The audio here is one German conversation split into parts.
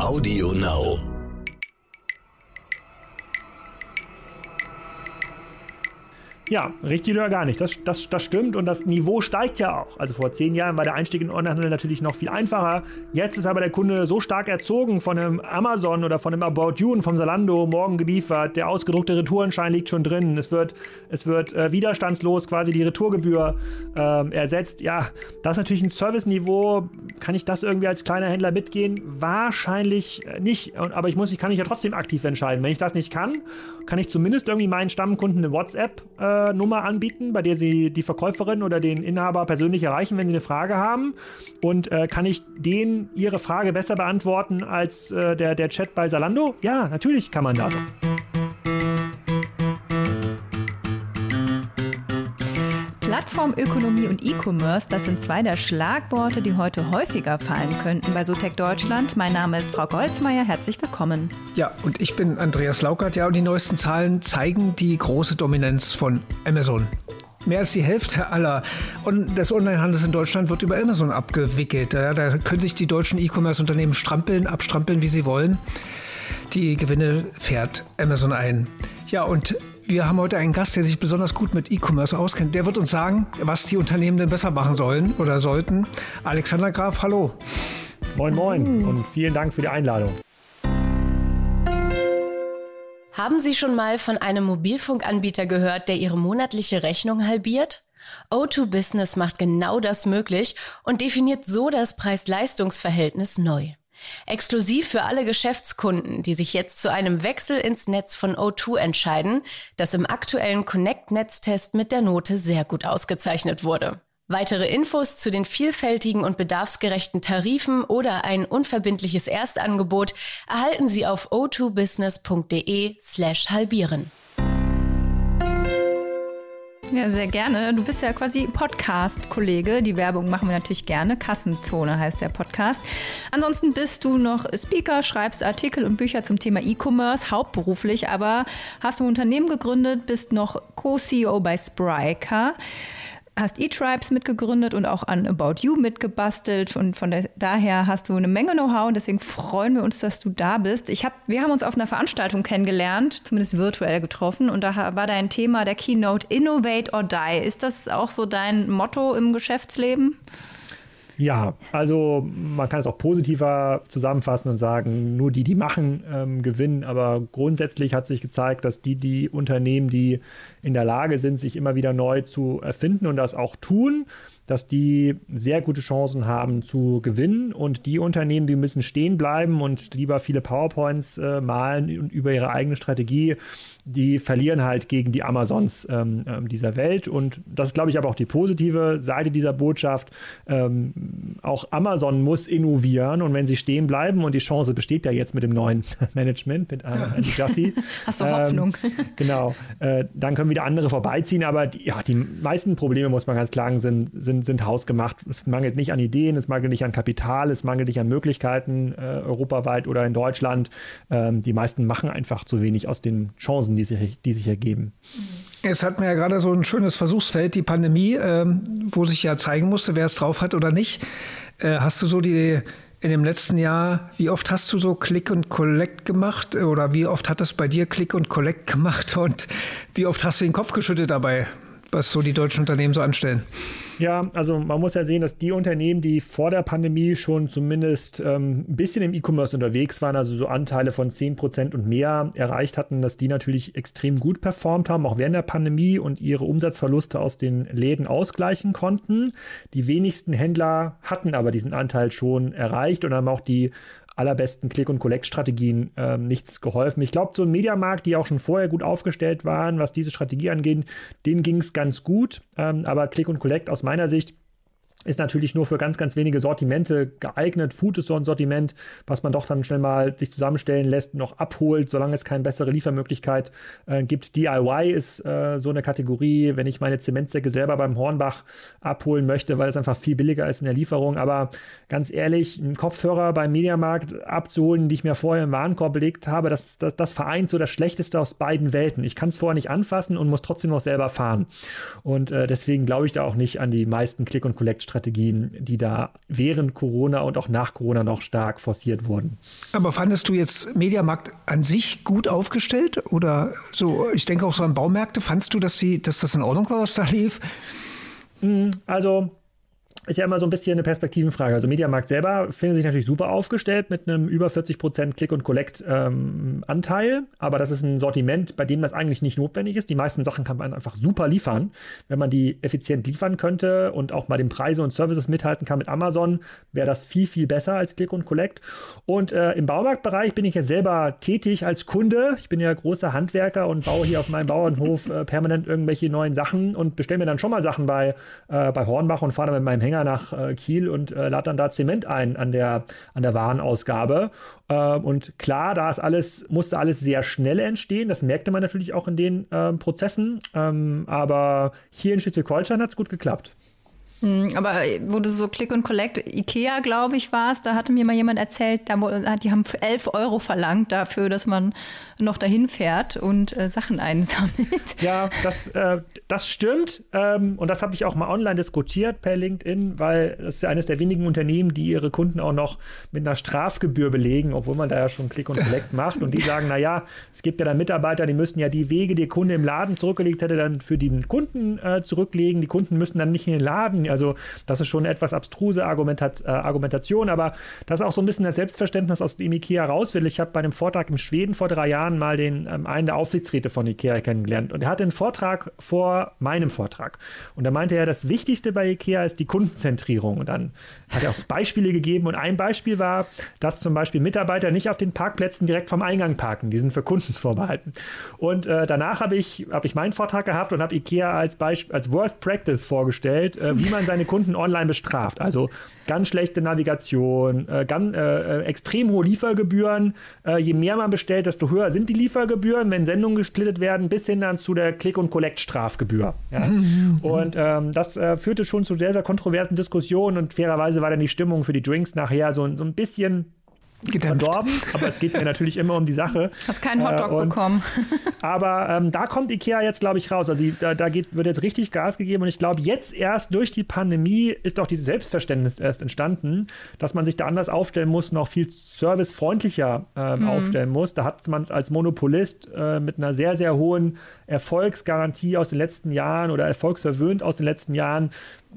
Audio Now. Ja, richtig oder gar nicht. Das, das, das stimmt und das Niveau steigt ja auch. Also vor zehn Jahren war der Einstieg in Onlinehandel natürlich noch viel einfacher. Jetzt ist aber der Kunde so stark erzogen von einem Amazon oder von einem About You und vom Salando morgen geliefert. Der ausgedruckte Retourenschein liegt schon drin. Es wird, es wird äh, widerstandslos quasi die Retourgebühr äh, ersetzt. Ja, das ist natürlich ein Serviceniveau. Kann ich das irgendwie als kleiner Händler mitgehen? Wahrscheinlich äh, nicht. Aber ich muss, ich kann mich ja trotzdem aktiv entscheiden. Wenn ich das nicht kann, kann ich zumindest irgendwie meinen Stammkunden eine WhatsApp äh, Nummer anbieten, bei der Sie die Verkäuferin oder den Inhaber persönlich erreichen, wenn Sie eine Frage haben. Und äh, kann ich denen Ihre Frage besser beantworten als äh, der, der Chat bei Salando? Ja, natürlich kann man das. Plattformökonomie und E-Commerce, das sind zwei der Schlagworte, die heute häufiger fallen könnten bei Sotec Deutschland. Mein Name ist Frau Goldsmeier, herzlich willkommen. Ja, und ich bin Andreas Laukert. Ja, und die neuesten Zahlen zeigen die große Dominanz von Amazon. Mehr als die Hälfte aller und des Onlinehandels in Deutschland wird über Amazon abgewickelt. Ja, da können sich die deutschen E-Commerce-Unternehmen strampeln, abstrampeln, wie sie wollen. Die Gewinne fährt Amazon ein. Ja, und wir haben heute einen Gast, der sich besonders gut mit E-Commerce auskennt. Der wird uns sagen, was die Unternehmen denn besser machen sollen oder sollten. Alexander Graf, hallo. Moin, moin und vielen Dank für die Einladung. Haben Sie schon mal von einem Mobilfunkanbieter gehört, der Ihre monatliche Rechnung halbiert? O2 Business macht genau das möglich und definiert so das Preis-Leistungs-Verhältnis neu. Exklusiv für alle Geschäftskunden, die sich jetzt zu einem Wechsel ins Netz von O2 entscheiden, das im aktuellen Connect-Netztest mit der Note sehr gut ausgezeichnet wurde. Weitere Infos zu den vielfältigen und bedarfsgerechten Tarifen oder ein unverbindliches Erstangebot erhalten Sie auf o2business.de slash halbieren. Ja, sehr gerne. Du bist ja quasi Podcast-Kollege. Die Werbung machen wir natürlich gerne. Kassenzone heißt der Podcast. Ansonsten bist du noch Speaker, schreibst Artikel und Bücher zum Thema E-Commerce, hauptberuflich, aber hast ein Unternehmen gegründet, bist noch Co-CEO bei Spryker hast E-Tribes mitgegründet und auch an About You mitgebastelt und von der, daher hast du eine Menge Know-how und deswegen freuen wir uns, dass du da bist. Ich hab, wir haben uns auf einer Veranstaltung kennengelernt, zumindest virtuell getroffen und da war dein Thema der Keynote Innovate or Die. Ist das auch so dein Motto im Geschäftsleben? Ja, also man kann es auch positiver zusammenfassen und sagen, nur die, die machen, ähm, gewinnen. Aber grundsätzlich hat sich gezeigt, dass die, die Unternehmen, die in der Lage sind, sich immer wieder neu zu erfinden und das auch tun, dass die sehr gute Chancen haben zu gewinnen und die Unternehmen, die müssen stehen bleiben und lieber viele PowerPoints äh, malen über ihre eigene Strategie die verlieren halt gegen die Amazons ähm, ähm, dieser Welt. Und das ist, glaube ich, aber auch die positive Seite dieser Botschaft. Ähm, auch Amazon muss innovieren und wenn sie stehen bleiben, und die Chance besteht ja jetzt mit dem neuen Management, mit äh, Jussi. Hast du Hoffnung? Ähm, genau. Äh, dann können wieder andere vorbeiziehen, aber die, ja, die meisten Probleme, muss man ganz klar sagen, sind, sind, sind hausgemacht. Es mangelt nicht an Ideen, es mangelt nicht an Kapital, es mangelt nicht an Möglichkeiten äh, europaweit oder in Deutschland. Ähm, die meisten machen einfach zu wenig aus den Chancen Chancen, die sich, die sich ergeben. Es hat mir ja gerade so ein schönes Versuchsfeld, die Pandemie, ähm, wo sich ja zeigen musste, wer es drauf hat oder nicht. Äh, hast du so die in dem letzten Jahr, wie oft hast du so Click und Collect gemacht oder wie oft hat es bei dir Click und Collect gemacht und wie oft hast du den Kopf geschüttet dabei, was so die deutschen Unternehmen so anstellen? Ja, also man muss ja sehen, dass die Unternehmen, die vor der Pandemie schon zumindest ähm, ein bisschen im E-Commerce unterwegs waren, also so Anteile von 10% und mehr erreicht hatten, dass die natürlich extrem gut performt haben, auch während der Pandemie und ihre Umsatzverluste aus den Läden ausgleichen konnten. Die wenigsten Händler hatten aber diesen Anteil schon erreicht und haben auch die allerbesten Click- und Collect-Strategien ähm, nichts geholfen. Ich glaube, so ein Mediamarkt, die auch schon vorher gut aufgestellt waren, was diese Strategie angeht, denen ging es ganz gut. Ähm, aber Click und Collect aus meiner Sicht ist natürlich nur für ganz, ganz wenige Sortimente geeignet. Food ist so ein Sortiment, was man doch dann schnell mal sich zusammenstellen lässt, noch abholt, solange es keine bessere Liefermöglichkeit äh, gibt. DIY ist äh, so eine Kategorie, wenn ich meine Zementsäcke selber beim Hornbach abholen möchte, weil es einfach viel billiger ist in der Lieferung. Aber ganz ehrlich, einen Kopfhörer beim Mediamarkt abzuholen, die ich mir vorher im Warenkorb belegt habe, das, das, das vereint so das Schlechteste aus beiden Welten. Ich kann es vorher nicht anfassen und muss trotzdem noch selber fahren. Und äh, deswegen glaube ich da auch nicht an die meisten Click- und Collect- Marketingstrategien, die da während Corona und auch nach Corona noch stark forciert wurden. Aber fandest du jetzt Mediamarkt an sich gut aufgestellt oder so? Ich denke auch so an Baumärkte. Fandest du, dass, sie, dass das in Ordnung war, was da lief? Hm, also ist ja immer so ein bisschen eine Perspektivenfrage. Also Mediamarkt selber findet sich natürlich super aufgestellt mit einem über 40% Click- und Collect-Anteil, ähm, aber das ist ein Sortiment, bei dem das eigentlich nicht notwendig ist. Die meisten Sachen kann man einfach super liefern. Wenn man die effizient liefern könnte und auch mal den Preise und Services mithalten kann mit Amazon, wäre das viel, viel besser als Click und Collect. Und äh, im Baumarktbereich bin ich ja selber tätig als Kunde. Ich bin ja großer Handwerker und baue hier auf meinem Bauernhof äh, permanent irgendwelche neuen Sachen und bestelle mir dann schon mal Sachen bei, äh, bei Hornbach und fahre dann mit meinem Hänger Hänger nach äh, Kiel und äh, lade dann da Zement ein an der, an der Warenausgabe. Äh, und klar, da ist alles, musste alles sehr schnell entstehen. Das merkte man natürlich auch in den ähm, Prozessen. Ähm, aber hier in Schleswig-Holstein hat es gut geklappt. Hm, aber äh, wo du so Click und Collect, Ikea, glaube ich, war es, da hatte mir mal jemand erzählt, da, die haben 11 Euro verlangt dafür, dass man noch dahin fährt und äh, Sachen einsammelt. Ja, das, äh, das stimmt. Ähm, und das habe ich auch mal online diskutiert per LinkedIn, weil das ist ja eines der wenigen Unternehmen, die ihre Kunden auch noch mit einer Strafgebühr belegen, obwohl man da ja schon Click und Collect macht. Und die sagen, naja, es gibt ja dann Mitarbeiter, die müssen ja die Wege, die der Kunde im Laden zurückgelegt hätte, dann für den Kunden äh, zurücklegen. Die Kunden müssen dann nicht in den Laden. Also das ist schon eine etwas abstruse Argumentat äh, Argumentation, aber das ist auch so ein bisschen das Selbstverständnis, aus dem IKEA raus will. Ich habe bei einem Vortrag in Schweden vor drei Jahren Jahren mal den, ähm, einen der Aufsichtsräte von IKEA kennengelernt und er hatte einen Vortrag vor meinem Vortrag. Und da meinte er, das Wichtigste bei IKEA ist die Kundenzentrierung. Und dann hat er auch Beispiele gegeben und ein Beispiel war, dass zum Beispiel Mitarbeiter nicht auf den Parkplätzen direkt vom Eingang parken. Die sind für Kunden vorbehalten. Und äh, danach habe ich, hab ich meinen Vortrag gehabt und habe IKEA als, Beispiel, als Worst Practice vorgestellt, äh, wie man seine Kunden online bestraft. Also ganz schlechte Navigation, äh, ganz, äh, äh, extrem hohe Liefergebühren. Äh, je mehr man bestellt, desto höher sind die Liefergebühren, wenn Sendungen gesplittet werden, bis hin dann zu der Click- und Collect-Strafgebühr. Ja? und ähm, das führte schon zu sehr, sehr kontroversen Diskussionen und fairerweise war dann die Stimmung für die Drinks nachher so, so ein bisschen Gedämpft. verdorben, aber es geht mir natürlich immer um die Sache. Hast keinen Hotdog äh, bekommen. aber ähm, da kommt Ikea jetzt, glaube ich, raus. Also da, da geht, wird jetzt richtig Gas gegeben und ich glaube, jetzt erst durch die Pandemie ist auch dieses Selbstverständnis erst entstanden, dass man sich da anders aufstellen muss, noch viel servicefreundlicher äh, mhm. aufstellen muss. Da hat man als Monopolist äh, mit einer sehr, sehr hohen Erfolgsgarantie aus den letzten Jahren oder erfolgsverwöhnt aus den letzten Jahren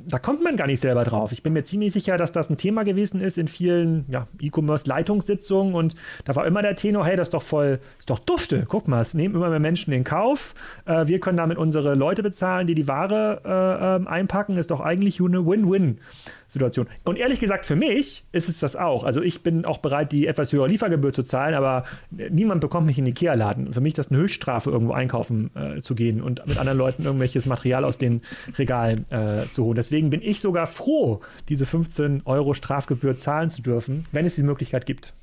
da kommt man gar nicht selber drauf. Ich bin mir ziemlich sicher, dass das ein Thema gewesen ist in vielen ja, E-Commerce-Leitungssitzungen und da war immer der Tenor, hey, das ist doch voll, ist doch dufte. Guck mal, es nehmen immer mehr Menschen in Kauf. Äh, wir können damit unsere Leute bezahlen, die die Ware äh, äh, einpacken. Ist doch eigentlich eine Win-Win. Situation. Und ehrlich gesagt, für mich ist es das auch. Also ich bin auch bereit, die etwas höhere Liefergebühr zu zahlen, aber niemand bekommt mich in den Ikea-Laden. Für mich ist das eine Höchststrafe, irgendwo einkaufen äh, zu gehen und mit anderen Leuten irgendwelches Material aus den Regalen äh, zu holen. Deswegen bin ich sogar froh, diese 15 Euro Strafgebühr zahlen zu dürfen, wenn es die Möglichkeit gibt.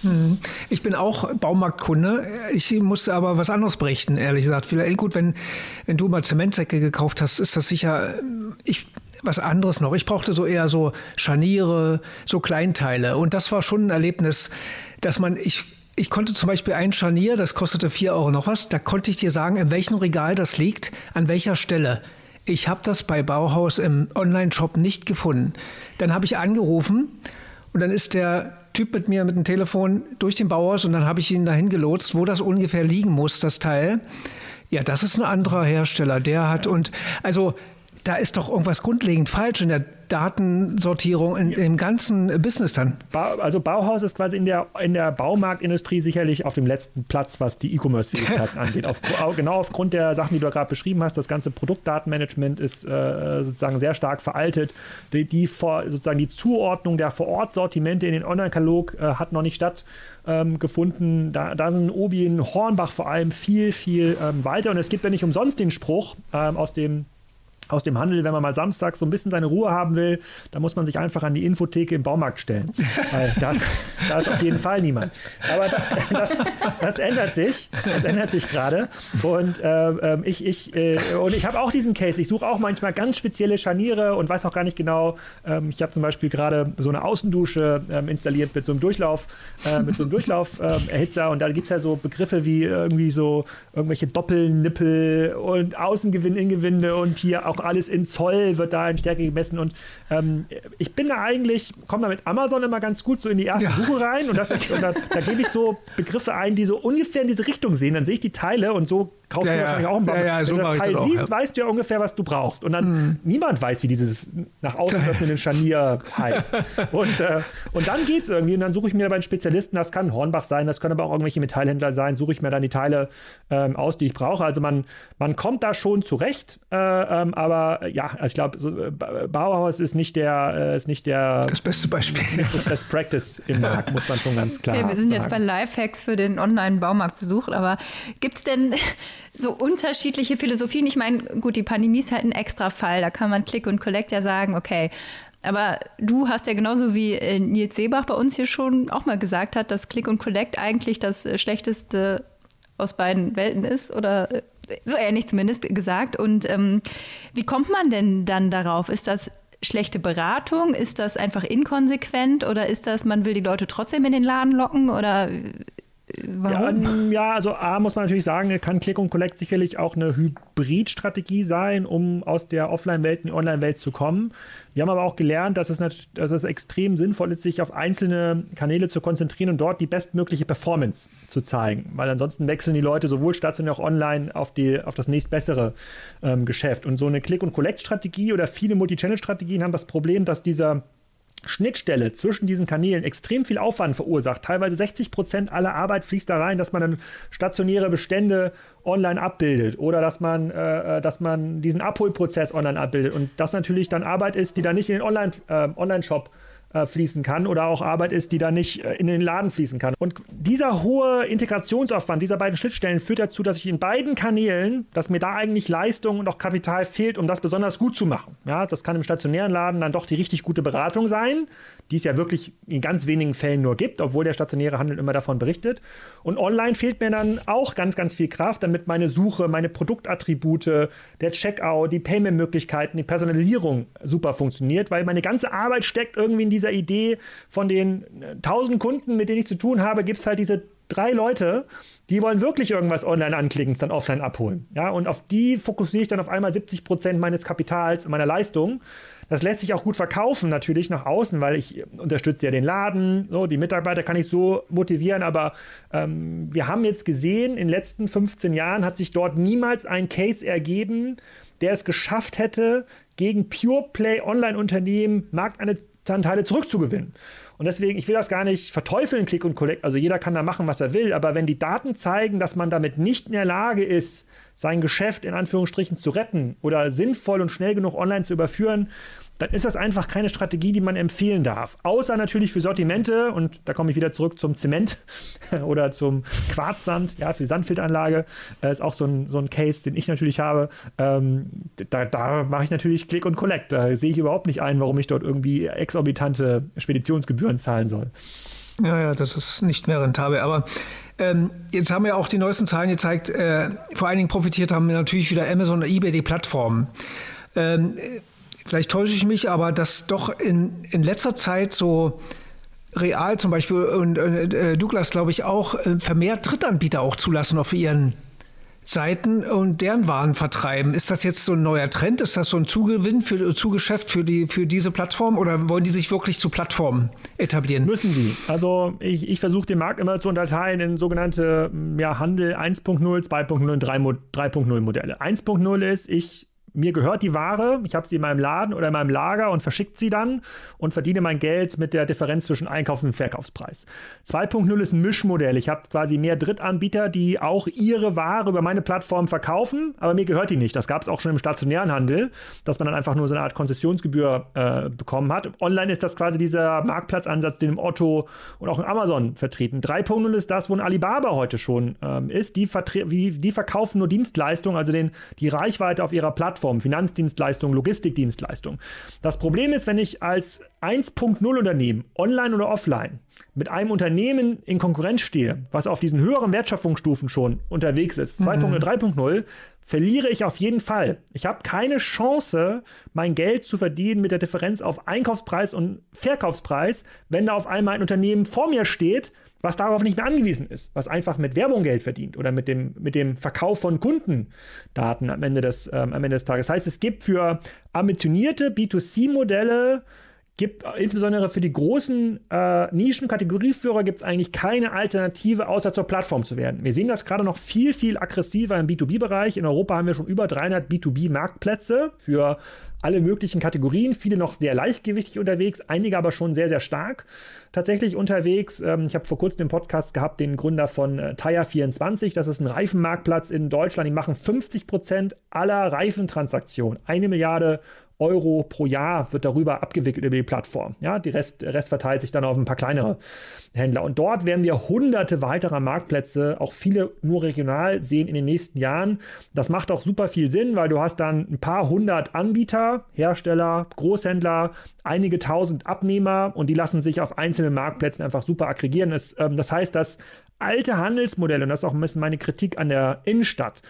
Hm. Ich bin auch Baumarktkunde. Ich musste aber was anderes berichten, ehrlich gesagt. Vielleicht gut, wenn, wenn du mal Zementsäcke gekauft hast, ist das sicher. Ich was anderes noch. Ich brauchte so eher so Scharniere, so Kleinteile. Und das war schon ein Erlebnis, dass man, ich, ich konnte zum Beispiel ein Scharnier, das kostete vier Euro noch was, da konnte ich dir sagen, in welchem Regal das liegt, an welcher Stelle. Ich habe das bei Bauhaus im Online-Shop nicht gefunden. Dann habe ich angerufen und dann ist der Typ mit mir mit dem Telefon durch den Bauhaus und dann habe ich ihn dahin gelotst, wo das ungefähr liegen muss, das Teil. Ja, das ist ein anderer Hersteller, der hat und also da ist doch irgendwas grundlegend falsch in der Datensortierung, in, ja. im ganzen Business dann. Ba also Bauhaus ist quasi in der, in der Baumarktindustrie sicherlich auf dem letzten Platz, was die E-Commerce-Fähigkeiten angeht. Auf, genau aufgrund der Sachen, die du gerade beschrieben hast, das ganze Produktdatenmanagement ist äh, sozusagen sehr stark veraltet. Die, die vor, sozusagen die Zuordnung der Vor-Ort-Sortimente in den Online-Katalog äh, hat noch nicht stattgefunden. Ähm, da, da sind Obi in Hornbach vor allem viel, viel ähm, weiter. Und es gibt ja nicht umsonst den Spruch ähm, aus dem aus dem Handel, wenn man mal samstags so ein bisschen seine Ruhe haben will, dann muss man sich einfach an die Infotheke im Baumarkt stellen. Weil da, da, ist auf jeden Fall niemand. Aber das, das, das ändert sich. Das ändert sich gerade. Und äh, ähm, ich, ich, äh, ich habe auch diesen Case. Ich suche auch manchmal ganz spezielle Scharniere und weiß auch gar nicht genau. Ähm, ich habe zum Beispiel gerade so eine Außendusche ähm, installiert mit so einem Durchlauf, äh, mit so einem Durchlauferhitzer. und da gibt es ja so Begriffe wie irgendwie so irgendwelche Doppelnippel und Außengewinn, Ingewinde und hier auch alles in Zoll, wird da in Stärke gemessen. Und ähm, ich bin da eigentlich, komme da mit Amazon immer ganz gut so in die erste ja. Suche rein und, das, und da, da gebe ich so Begriffe ein, die so ungefähr in diese Richtung sehen. Dann sehe ich die Teile und so kaufst ja, du wahrscheinlich auch einen Baum. Ja, Wenn so du das Teil siehst, auch, weißt du ja ungefähr, was du brauchst. Und dann mhm. niemand weiß, wie dieses nach außen öffnenden Scharnier heißt. Und, äh, und dann geht es irgendwie und dann suche ich mir bei einen Spezialisten, das kann Hornbach sein, das können aber auch irgendwelche Metallhändler sein, suche ich mir dann die Teile ähm, aus, die ich brauche. Also man, man kommt da schon zurecht, äh, ähm, aber ja, also ich glaube, so, äh, Bauhaus ist nicht der, äh, ist nicht der das beste Beispiel. Das Best Practice im Markt, muss man schon ganz klar okay, Wir sind sagen. jetzt bei Lifehacks für den Online-Baumarktbesuch, aber gibt es denn so unterschiedliche Philosophien? Ich meine, gut, die Pandemie ist halt ein extra Fall, da kann man Click und Collect ja sagen, okay, aber du hast ja genauso wie äh, Nils Seebach bei uns hier schon auch mal gesagt hat, dass Click und Collect eigentlich das äh, schlechteste aus beiden Welten ist oder äh, so ähnlich zumindest gesagt. Und ähm, wie kommt man denn dann darauf? Ist das schlechte Beratung? Ist das einfach inkonsequent oder ist das, man will die Leute trotzdem in den Laden locken oder Warum? Ja, ja, also A muss man natürlich sagen, kann Click und Collect sicherlich auch eine Hybridstrategie sein, um aus der Offline-Welt in die Online-Welt zu kommen. Wir haben aber auch gelernt, dass es, dass es extrem sinnvoll ist, sich auf einzelne Kanäle zu konzentrieren und dort die bestmögliche Performance zu zeigen. Weil ansonsten wechseln die Leute sowohl stationär als auch online auf, die, auf das nächstbessere ähm, Geschäft. Und so eine Click- und Collect-Strategie oder viele Multi-Channel-Strategien haben das Problem, dass dieser Schnittstelle zwischen diesen Kanälen extrem viel Aufwand verursacht. Teilweise 60 Prozent aller Arbeit fließt da rein, dass man dann stationäre Bestände online abbildet oder dass man, äh, äh dass man diesen Abholprozess online abbildet. Und das natürlich dann Arbeit ist, die dann nicht in den Online-Shop Online äh, fließen kann oder auch Arbeit ist, die dann nicht äh, in den Laden fließen kann. Und dieser hohe Integrationsaufwand dieser beiden Schnittstellen führt dazu, dass ich in beiden Kanälen, dass mir da eigentlich Leistung und auch Kapital fehlt, um das besonders gut zu machen. Ja, das kann im stationären Laden dann doch die richtig gute Beratung sein, die es ja wirklich in ganz wenigen Fällen nur gibt, obwohl der stationäre Handel immer davon berichtet. Und online fehlt mir dann auch ganz, ganz viel Kraft, damit meine Suche, meine Produktattribute, der Checkout, die Payment-Möglichkeiten, die Personalisierung super funktioniert, weil meine ganze Arbeit steckt irgendwie in dieser Idee von den 1000 Kunden, mit denen ich zu tun habe, gibt es halt diese drei Leute, die wollen wirklich irgendwas online anklicken, dann offline abholen. Ja, und auf die fokussiere ich dann auf einmal 70 Prozent meines Kapitals und meiner Leistung. Das lässt sich auch gut verkaufen, natürlich nach außen, weil ich unterstütze ja den Laden. So, die Mitarbeiter kann ich so motivieren, aber ähm, wir haben jetzt gesehen, in den letzten 15 Jahren hat sich dort niemals ein Case ergeben, der es geschafft hätte, gegen Pure Play Online-Unternehmen Marktanteile zurückzugewinnen. Und deswegen, ich will das gar nicht verteufeln, Click und Collect. Also jeder kann da machen, was er will. Aber wenn die Daten zeigen, dass man damit nicht in der Lage ist, sein Geschäft in Anführungsstrichen zu retten oder sinnvoll und schnell genug online zu überführen, dann ist das einfach keine Strategie, die man empfehlen darf. Außer natürlich für Sortimente, und da komme ich wieder zurück zum Zement oder zum Quarzsand, ja, für Sandfilteranlage, äh, ist auch so ein, so ein Case, den ich natürlich habe. Ähm, da, da mache ich natürlich Click und Collect. Da sehe ich überhaupt nicht ein, warum ich dort irgendwie exorbitante Speditionsgebühren zahlen soll. Ja, ja, das ist nicht mehr rentabel. Aber ähm, jetzt haben wir auch die neuesten Zahlen gezeigt. Äh, vor allen Dingen profitiert haben natürlich wieder Amazon und eBay, die Plattformen. Ähm, vielleicht täusche ich mich, aber dass doch in, in letzter Zeit so Real zum Beispiel und äh, Douglas, glaube ich, auch äh, vermehrt Drittanbieter auch zulassen auf ihren Seiten und deren Waren vertreiben. Ist das jetzt so ein neuer Trend? Ist das so ein Zugewinn für Zugeschäft für die für diese Plattform oder wollen die sich wirklich zu Plattformen etablieren? Müssen sie. Also ich, ich versuche den Markt immer zu unterteilen in sogenannte ja, Handel 1.0, 2.0 und 3.0 Modelle. 1.0 ist, ich mir gehört die Ware, ich habe sie in meinem Laden oder in meinem Lager und verschickt sie dann und verdiene mein Geld mit der Differenz zwischen Einkaufs- und Verkaufspreis. 2.0 ist ein Mischmodell. Ich habe quasi mehr Drittanbieter, die auch ihre Ware über meine Plattform verkaufen, aber mir gehört die nicht. Das gab es auch schon im stationären Handel, dass man dann einfach nur so eine Art Konzessionsgebühr äh, bekommen hat. Online ist das quasi dieser Marktplatzansatz, den im Otto und auch in Amazon vertreten. 3.0 ist das, wo ein Alibaba heute schon ähm, ist. Die, die, verkaufen nur Dienstleistungen, also den, die Reichweite auf ihrer Plattform Plattformen, Finanzdienstleistungen, Logistikdienstleistungen. Das Problem ist, wenn ich als 1.0 Unternehmen, online oder offline, mit einem Unternehmen in Konkurrenz stehe, was auf diesen höheren Wertschöpfungsstufen schon unterwegs ist, 2.0, mhm. 3.0, verliere ich auf jeden Fall. Ich habe keine Chance, mein Geld zu verdienen mit der Differenz auf Einkaufspreis und Verkaufspreis, wenn da auf einmal ein Unternehmen vor mir steht, was darauf nicht mehr angewiesen ist, was einfach mit Werbung Geld verdient oder mit dem, mit dem Verkauf von Kundendaten am Ende des, ähm, am Ende des Tages. Das heißt, es gibt für ambitionierte B2C-Modelle gibt insbesondere für die großen äh, Nischen-Kategorieführer gibt es eigentlich keine Alternative, außer zur Plattform zu werden. Wir sehen das gerade noch viel, viel aggressiver im B2B-Bereich. In Europa haben wir schon über 300 B2B-Marktplätze für alle möglichen Kategorien, viele noch sehr leichtgewichtig unterwegs, einige aber schon sehr, sehr stark tatsächlich unterwegs. Ähm, ich habe vor kurzem den Podcast gehabt, den Gründer von äh, Tire24, das ist ein Reifenmarktplatz in Deutschland, die machen 50 Prozent aller Reifentransaktionen, eine Milliarde Euro pro Jahr wird darüber abgewickelt über die Plattform. Ja, die Rest, der Rest verteilt sich dann auf ein paar kleinere Händler. Und dort werden wir hunderte weiterer Marktplätze, auch viele nur regional, sehen in den nächsten Jahren. Das macht auch super viel Sinn, weil du hast dann ein paar hundert Anbieter, Hersteller, Großhändler, einige tausend Abnehmer und die lassen sich auf einzelnen Marktplätzen einfach super aggregieren. Das, ähm, das heißt, das alte Handelsmodell, und das ist auch ein bisschen meine Kritik an der Innenstadt,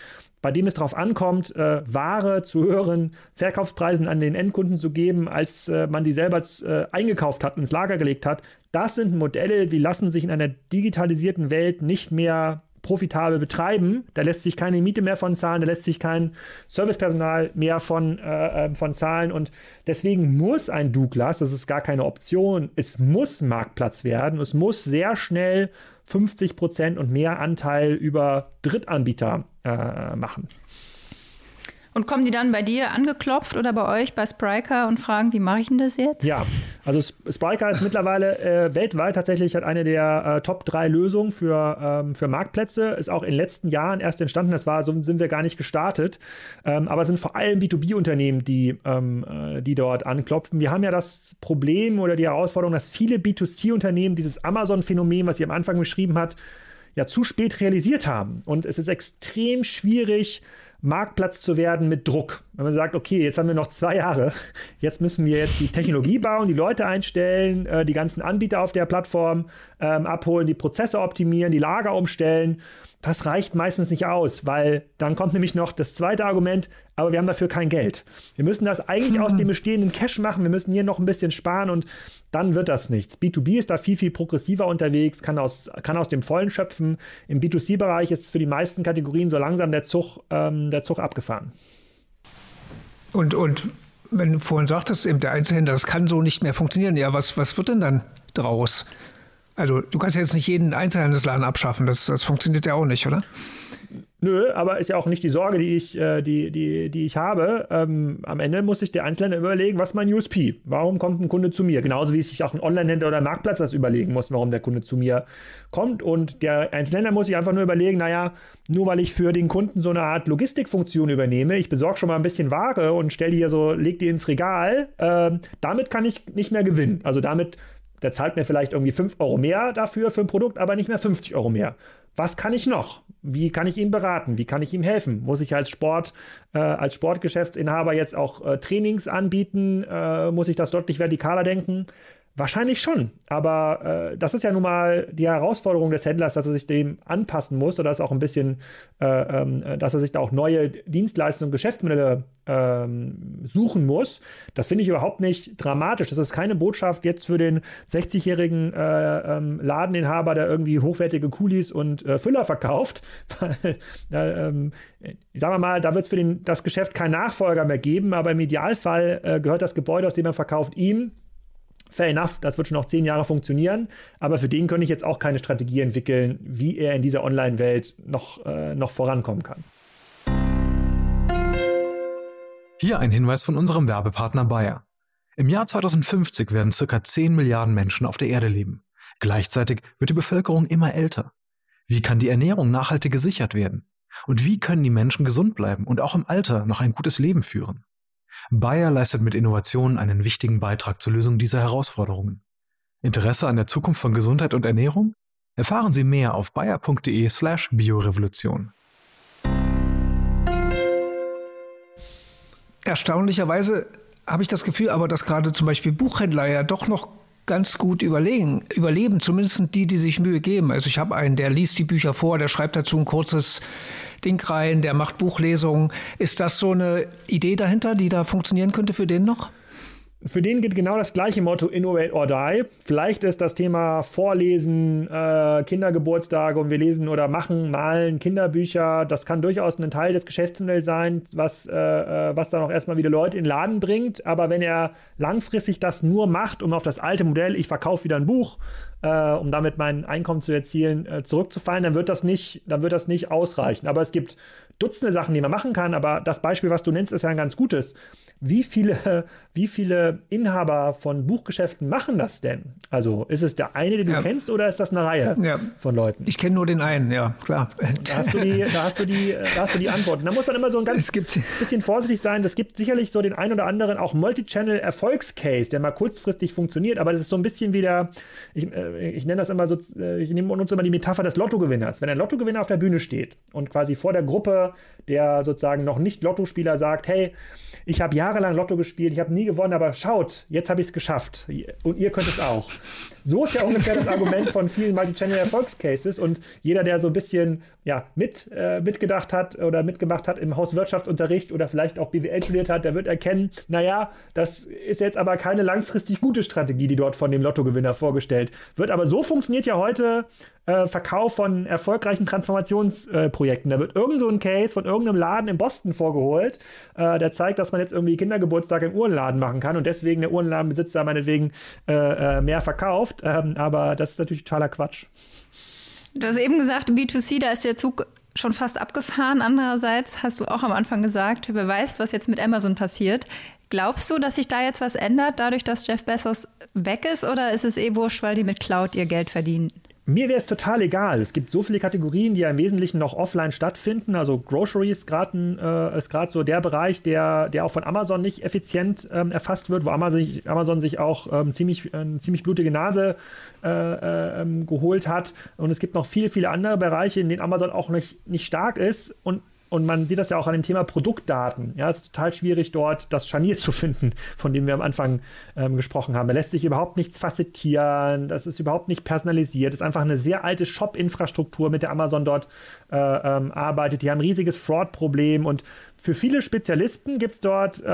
bei dem es darauf ankommt, äh, Ware zu höheren Verkaufspreisen an den Endkunden zu geben, als äh, man die selber äh, eingekauft hat, ins Lager gelegt hat. Das sind Modelle, die lassen sich in einer digitalisierten Welt nicht mehr profitabel betreiben. Da lässt sich keine Miete mehr von zahlen, da lässt sich kein Servicepersonal mehr von, äh, äh von zahlen. Und deswegen muss ein Douglas, das ist gar keine Option, es muss Marktplatz werden. Es muss sehr schnell 50 Prozent und mehr Anteil über Drittanbieter äh, machen. Und kommen die dann bei dir angeklopft oder bei euch bei Spryker und fragen, wie mache ich denn das jetzt? Ja, also Spryker ist mittlerweile äh, weltweit tatsächlich eine der äh, Top 3 Lösungen für, ähm, für Marktplätze. Ist auch in den letzten Jahren erst entstanden. Das war, so sind wir gar nicht gestartet. Ähm, aber es sind vor allem B2B-Unternehmen, die, ähm, äh, die dort anklopfen. Wir haben ja das Problem oder die Herausforderung, dass viele B2C-Unternehmen dieses Amazon-Phänomen, was sie am Anfang beschrieben hat, ja zu spät realisiert haben. Und es ist extrem schwierig, Marktplatz zu werden mit Druck. Wenn man sagt, okay, jetzt haben wir noch zwei Jahre, jetzt müssen wir jetzt die Technologie bauen, die Leute einstellen, äh, die ganzen Anbieter auf der Plattform ähm, abholen, die Prozesse optimieren, die Lager umstellen. Das reicht meistens nicht aus, weil dann kommt nämlich noch das zweite Argument, aber wir haben dafür kein Geld. Wir müssen das eigentlich hm. aus dem bestehenden Cash machen, wir müssen hier noch ein bisschen sparen und dann wird das nichts. B2B ist da viel, viel progressiver unterwegs, kann aus, kann aus dem Vollen schöpfen. Im B2C-Bereich ist für die meisten Kategorien so langsam der Zug, ähm, der Zug abgefahren. Und, und wenn du vorhin sagtest, eben der Einzelhändler, das kann so nicht mehr funktionieren, ja, was, was wird denn dann draus? Also du kannst ja jetzt nicht jeden Einzelhandelsladen abschaffen, das, das funktioniert ja auch nicht, oder? Nö, aber ist ja auch nicht die Sorge, die ich, äh, die, die, die ich habe. Ähm, am Ende muss sich der Einzelhändler überlegen, was mein USP? Warum kommt ein Kunde zu mir? Genauso wie sich auch ein Onlinehändler oder ein Marktplatz das überlegen muss, warum der Kunde zu mir kommt. Und der Einzelhändler muss sich einfach nur überlegen, naja, nur weil ich für den Kunden so eine Art Logistikfunktion übernehme, ich besorge schon mal ein bisschen Ware und stelle die hier so, leg die ins Regal, äh, damit kann ich nicht mehr gewinnen. Also damit der zahlt mir vielleicht irgendwie 5 Euro mehr dafür für ein Produkt, aber nicht mehr 50 Euro mehr. Was kann ich noch? Wie kann ich ihn beraten? Wie kann ich ihm helfen? Muss ich als Sport, äh, als Sportgeschäftsinhaber jetzt auch äh, Trainings anbieten? Äh, muss ich das deutlich vertikaler denken? Wahrscheinlich schon, aber äh, das ist ja nun mal die Herausforderung des Händlers, dass er sich dem anpassen muss oder dass auch ein bisschen, äh, äh, dass er sich da auch neue Dienstleistungen, Geschäftsmodelle ähm, suchen muss. Das finde ich überhaupt nicht dramatisch. Das ist keine Botschaft jetzt für den 60-jährigen äh, ähm, Ladeninhaber, der irgendwie hochwertige Kulis und äh, Füller verkauft. ähm, sagen wir mal, da wird es für den, das Geschäft keinen Nachfolger mehr geben, aber im Idealfall äh, gehört das Gebäude, aus dem er verkauft, ihm fair enough, das wird schon noch zehn Jahre funktionieren, aber für den könnte ich jetzt auch keine Strategie entwickeln, wie er in dieser Online-Welt noch, äh, noch vorankommen kann. Hier ein Hinweis von unserem Werbepartner Bayer. Im Jahr 2050 werden ca. 10 Milliarden Menschen auf der Erde leben. Gleichzeitig wird die Bevölkerung immer älter. Wie kann die Ernährung nachhaltig gesichert werden? Und wie können die Menschen gesund bleiben und auch im Alter noch ein gutes Leben führen? Bayer leistet mit Innovationen einen wichtigen Beitrag zur Lösung dieser Herausforderungen. Interesse an der Zukunft von Gesundheit und Ernährung? Erfahren Sie mehr auf bayer.de/slash biorevolution. Erstaunlicherweise habe ich das Gefühl, aber dass gerade zum Beispiel Buchhändler ja doch noch ganz gut überlegen, überleben, zumindest die, die sich Mühe geben. Also ich habe einen, der liest die Bücher vor, der schreibt dazu ein kurzes Ding rein, der macht Buchlesungen. Ist das so eine Idee dahinter, die da funktionieren könnte für den noch? Für den gilt genau das gleiche Motto Innovate or Die. Vielleicht ist das Thema Vorlesen, äh, Kindergeburtstage und wir lesen oder machen, malen Kinderbücher. Das kann durchaus ein Teil des Geschäftsmodells sein, was, äh, äh, was dann auch erstmal wieder Leute in den Laden bringt. Aber wenn er langfristig das nur macht, um auf das alte Modell, ich verkaufe wieder ein Buch, äh, um damit mein Einkommen zu erzielen, äh, zurückzufallen, dann wird das nicht, dann wird das nicht ausreichen. Aber es gibt Dutzende Sachen, die man machen kann. Aber das Beispiel, was du nennst, ist ja ein ganz gutes wie viele, wie viele Inhaber von Buchgeschäften machen das denn? Also ist es der eine, den du ja. kennst, oder ist das eine Reihe ja. von Leuten? Ich kenne nur den einen, ja, klar. Da hast du die, da hast du die, da hast du die Antwort. Da muss man immer so ein ganz bisschen vorsichtig sein. Das gibt sicherlich so den einen oder anderen auch Multichannel-Erfolgscase, der mal kurzfristig funktioniert, aber das ist so ein bisschen wie der, ich, äh, ich nenne das immer so, äh, ich nehme uns immer die Metapher des Lottogewinners. Wenn ein Lottogewinner auf der Bühne steht und quasi vor der Gruppe der sozusagen noch nicht Lottospieler sagt, hey, ich habe jahrelang Lotto gespielt, ich habe nie gewonnen, aber schaut, jetzt habe ich es geschafft. Und ihr könnt es auch. So ist ja ungefähr das Argument von vielen Multi-Channel-Erfolgscases. Und jeder, der so ein bisschen ja, mit, äh, mitgedacht hat oder mitgemacht hat im Hauswirtschaftsunterricht oder vielleicht auch BWL studiert hat, der wird erkennen, naja, das ist jetzt aber keine langfristig gute Strategie, die dort von dem Lottogewinner vorgestellt wird. Aber so funktioniert ja heute äh, Verkauf von erfolgreichen Transformationsprojekten. Äh, da wird irgend so ein Case von irgendeinem Laden in Boston vorgeholt, äh, der zeigt, dass man jetzt irgendwie Kindergeburtstag im Uhrenladen machen kann und deswegen der Uhrenladenbesitzer meinetwegen äh, äh, mehr verkauft. Ähm, aber das ist natürlich totaler Quatsch. Du hast eben gesagt, B2C, da ist der Zug schon fast abgefahren. Andererseits hast du auch am Anfang gesagt, wer weiß, was jetzt mit Amazon passiert. Glaubst du, dass sich da jetzt was ändert, dadurch, dass Jeff Bezos weg ist, oder ist es eh wurscht, weil die mit Cloud ihr Geld verdienen? Mir wäre es total egal. Es gibt so viele Kategorien, die ja im Wesentlichen noch offline stattfinden. Also Grocery ist gerade äh, so der Bereich, der, der auch von Amazon nicht effizient ähm, erfasst wird, wo Amazon sich, Amazon sich auch ähm, ziemlich, äh, ziemlich blutige Nase äh, äh, ähm, geholt hat. Und es gibt noch viele, viele andere Bereiche, in denen Amazon auch nicht, nicht stark ist. Und und man sieht das ja auch an dem Thema Produktdaten. Ja, es ist total schwierig, dort das Scharnier zu finden, von dem wir am Anfang ähm, gesprochen haben. Da lässt sich überhaupt nichts facettieren, das ist überhaupt nicht personalisiert. Das ist einfach eine sehr alte Shop-Infrastruktur, mit der Amazon dort äh, ähm, arbeitet. Die haben ein riesiges Fraud-Problem und für viele Spezialisten gibt es dort äh,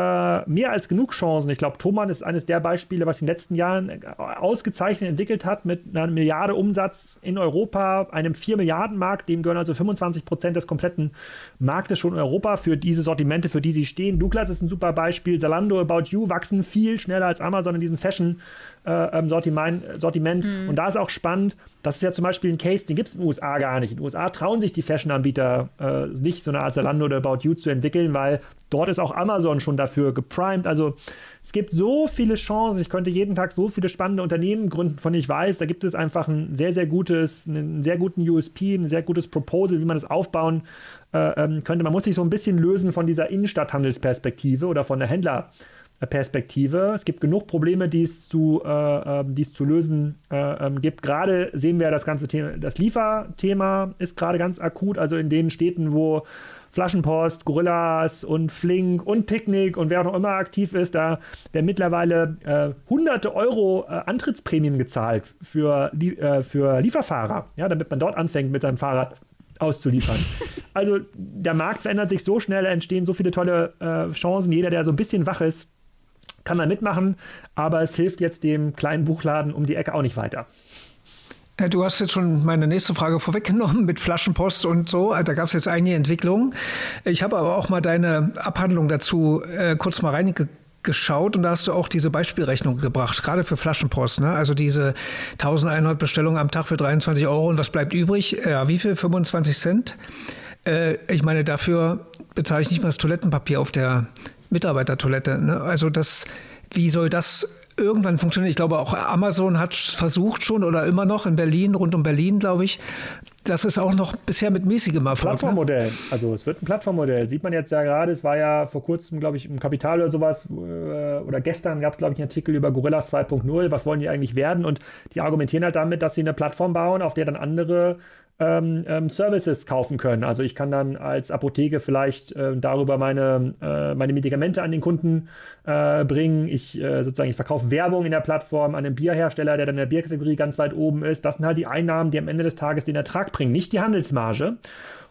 mehr als genug Chancen. Ich glaube, Thomann ist eines der Beispiele, was in den letzten Jahren äh, ausgezeichnet entwickelt hat mit einer Milliarde Umsatz in Europa, einem 4 Milliarden Markt, dem gehören also 25 Prozent des kompletten Marktes schon in Europa für diese Sortimente, für die sie stehen. Douglas ist ein super Beispiel. Zalando, About You wachsen viel schneller als Amazon in diesem Fashion äh, ähm, Sortiment. Sortiment. Mhm. Und da ist auch spannend, das ist ja zum Beispiel ein Case, den gibt es in den USA gar nicht. In den USA trauen sich die Fashion-Anbieter äh, nicht, so eine Art Zalando oder About You zu entwickeln, weil dort ist auch Amazon schon dafür geprimed. Also es gibt so viele Chancen. Ich könnte jeden Tag so viele spannende Unternehmen gründen, von denen ich weiß. Da gibt es einfach ein sehr, sehr gutes, einen sehr guten USP, ein sehr gutes Proposal, wie man das aufbauen äh, ähm, könnte. Man muss sich so ein bisschen lösen von dieser Innenstadthandelsperspektive oder von der Händler. Perspektive. Es gibt genug Probleme, die es zu, äh, ähm, die es zu lösen äh, ähm, gibt. Gerade sehen wir das ganze Thema, das Lieferthema ist gerade ganz akut, also in den Städten, wo Flaschenpost, Gorillas und Flink und Picknick und wer auch noch immer aktiv ist, da werden mittlerweile äh, hunderte Euro äh, Antrittsprämien gezahlt für, äh, für Lieferfahrer, ja, damit man dort anfängt mit seinem Fahrrad auszuliefern. Also der Markt verändert sich so schnell, entstehen so viele tolle äh, Chancen. Jeder, der so ein bisschen wach ist, kann da mitmachen, aber es hilft jetzt dem kleinen Buchladen um die Ecke auch nicht weiter. Du hast jetzt schon meine nächste Frage vorweggenommen mit Flaschenpost und so. Da gab es jetzt einige Entwicklungen. Ich habe aber auch mal deine Abhandlung dazu äh, kurz mal reingeschaut und da hast du auch diese Beispielrechnung gebracht, gerade für Flaschenpost. Ne? Also diese 1100 Bestellungen am Tag für 23 Euro und was bleibt übrig? Ja, wie viel? 25 Cent? Äh, ich meine, dafür bezahle ich nicht mal das Toilettenpapier auf der Mitarbeitertoilette. Ne? Also das, wie soll das irgendwann funktionieren? Ich glaube, auch Amazon hat versucht schon oder immer noch in Berlin, rund um Berlin, glaube ich. Das ist auch noch bisher mit mäßigem Erfolg. Ne? Plattformmodell. Ne? Also es wird ein Plattformmodell. Sieht man jetzt ja gerade, es war ja vor kurzem, glaube ich, im Kapital oder sowas, äh, oder gestern gab es, glaube ich, einen Artikel über Gorillas 2.0. Was wollen die eigentlich werden? Und die argumentieren halt damit, dass sie eine Plattform bauen, auf der dann andere ähm, ähm, Services kaufen können. Also ich kann dann als Apotheke vielleicht äh, darüber meine, äh, meine Medikamente an den Kunden äh, bringen. Ich äh, sozusagen, ich verkaufe Werbung in der Plattform an einen Bierhersteller, der dann in der Bierkategorie ganz weit oben ist. Das sind halt die Einnahmen, die am Ende des Tages den Ertrag bringen, nicht die Handelsmarge.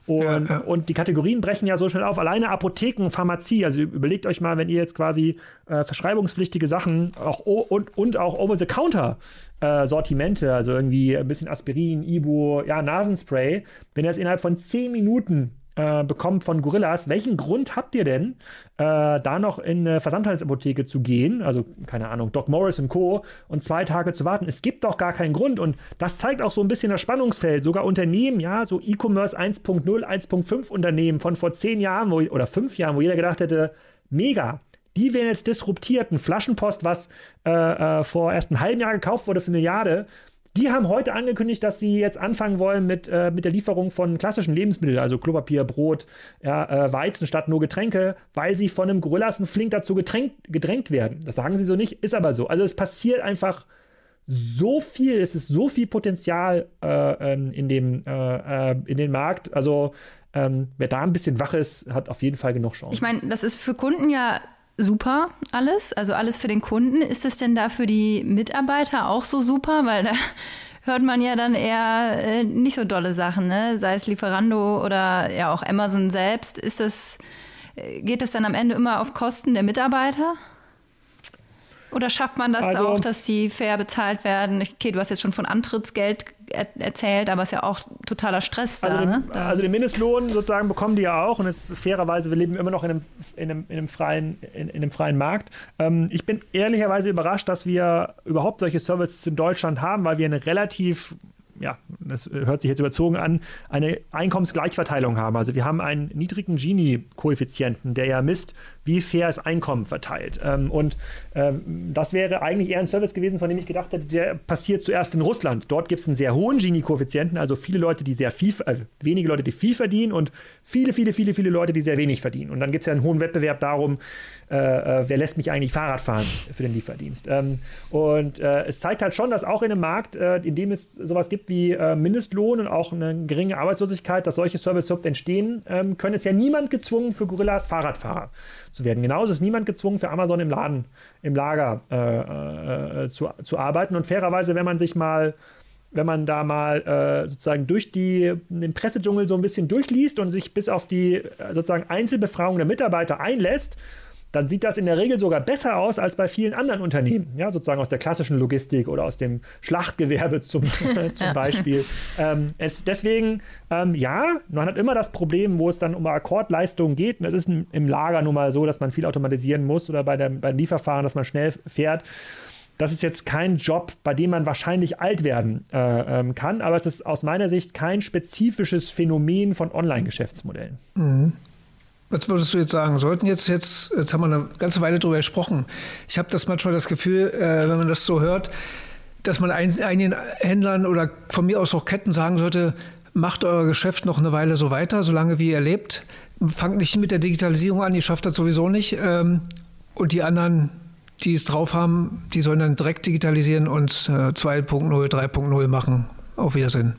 Und, ja, ja. und die Kategorien brechen ja so schnell auf. Alleine Apotheken, Pharmazie, also überlegt euch mal, wenn ihr jetzt quasi äh, verschreibungspflichtige Sachen auch und, und auch Over-the-Counter-Sortimente, äh, also irgendwie ein bisschen Aspirin, Ibu, ja, Nasenspray, wenn ihr es innerhalb von 10 Minuten äh, bekommt von Gorillas. Welchen Grund habt ihr denn, äh, da noch in eine Versandhandelsapotheke zu gehen, also keine Ahnung, Doc Morris und Co. und zwei Tage zu warten? Es gibt doch gar keinen Grund und das zeigt auch so ein bisschen das Spannungsfeld. Sogar Unternehmen, ja, so E-Commerce 1.0, 1.5 Unternehmen von vor zehn Jahren wo, oder fünf Jahren, wo jeder gedacht hätte, mega, die werden jetzt disruptiert. Ein Flaschenpost, was äh, äh, vor erst einem halben Jahr gekauft wurde für eine Milliarde, die haben heute angekündigt, dass sie jetzt anfangen wollen mit, äh, mit der Lieferung von klassischen Lebensmitteln, also Klopapier, Brot, ja, äh, Weizen statt nur Getränke, weil sie von einem Gorillasen flink dazu gedrängt, gedrängt werden. Das sagen sie so nicht, ist aber so. Also es passiert einfach so viel, es ist so viel Potenzial äh, ähm, in, dem, äh, äh, in den Markt. Also ähm, wer da ein bisschen wach ist, hat auf jeden Fall genug Chancen. Ich meine, das ist für Kunden ja super alles, also alles für den Kunden. Ist es denn da für die Mitarbeiter auch so super? Weil da hört man ja dann eher äh, nicht so dolle Sachen, ne? sei es Lieferando oder ja auch Amazon selbst. Ist das, äh, geht das dann am Ende immer auf Kosten der Mitarbeiter? Oder schafft man das also, auch, dass die fair bezahlt werden? Okay, du hast jetzt schon von Antrittsgeld er erzählt, aber es ist ja auch totaler Stress also da, den, ne? da. Also den Mindestlohn sozusagen bekommen die ja auch und es ist fairerweise, wir leben immer noch in einem, in einem, in einem, freien, in, in einem freien Markt. Ähm, ich bin ehrlicherweise überrascht, dass wir überhaupt solche Services in Deutschland haben, weil wir eine relativ ja, das hört sich jetzt überzogen an, eine Einkommensgleichverteilung haben. Also wir haben einen niedrigen Gini-Koeffizienten, der ja misst, wie fair ist Einkommen verteilt. Ähm, und ähm, das wäre eigentlich eher ein Service gewesen, von dem ich gedacht hätte, der passiert zuerst in Russland. Dort gibt es einen sehr hohen Gini-Koeffizienten, also viele Leute, die sehr viel, also wenige Leute, die viel verdienen und viele, viele, viele, viele Leute, die sehr wenig verdienen. Und dann gibt es ja einen hohen Wettbewerb darum, äh, äh, wer lässt mich eigentlich Fahrrad fahren für den Lieferdienst. Ähm, und äh, es zeigt halt schon, dass auch in einem Markt, äh, in dem es sowas gibt wie äh, Mindestlohn und auch eine geringe Arbeitslosigkeit, dass solche Services überhaupt entstehen ähm, können, ist ja niemand gezwungen für Gorillas Fahrradfahrer zu werden. Genauso ist niemand gezwungen für Amazon im Laden, im Lager äh, zu, zu arbeiten. Und fairerweise, wenn man sich mal wenn man da mal äh, sozusagen durch die, den Pressedschungel so ein bisschen durchliest und sich bis auf die äh, sozusagen Einzelbefragung der Mitarbeiter einlässt, dann sieht das in der Regel sogar besser aus als bei vielen anderen Unternehmen, ja, sozusagen aus der klassischen Logistik oder aus dem Schlachtgewerbe zum, zum Beispiel. Ähm, es, deswegen, ähm, ja, man hat immer das Problem, wo es dann um Akkordleistungen geht. Und es ist im Lager nun mal so, dass man viel automatisieren muss oder bei der, beim Lieferfahren, dass man schnell fährt. Das ist jetzt kein Job, bei dem man wahrscheinlich alt werden äh, ähm, kann, aber es ist aus meiner Sicht kein spezifisches Phänomen von Online-Geschäftsmodellen. Mhm. Was würdest du jetzt sagen? Sollten jetzt, jetzt, jetzt haben wir eine ganze Weile darüber gesprochen. Ich habe das manchmal das Gefühl, äh, wenn man das so hört, dass man ein, einigen Händlern oder von mir aus auch Ketten sagen sollte, macht euer Geschäft noch eine Weile so weiter, solange wie ihr lebt. Fangt nicht mit der Digitalisierung an, ihr schafft das sowieso nicht. Ähm, und die anderen, die es drauf haben, die sollen dann direkt digitalisieren und äh, 2.0, 3.0 machen. Auf Wiedersehen.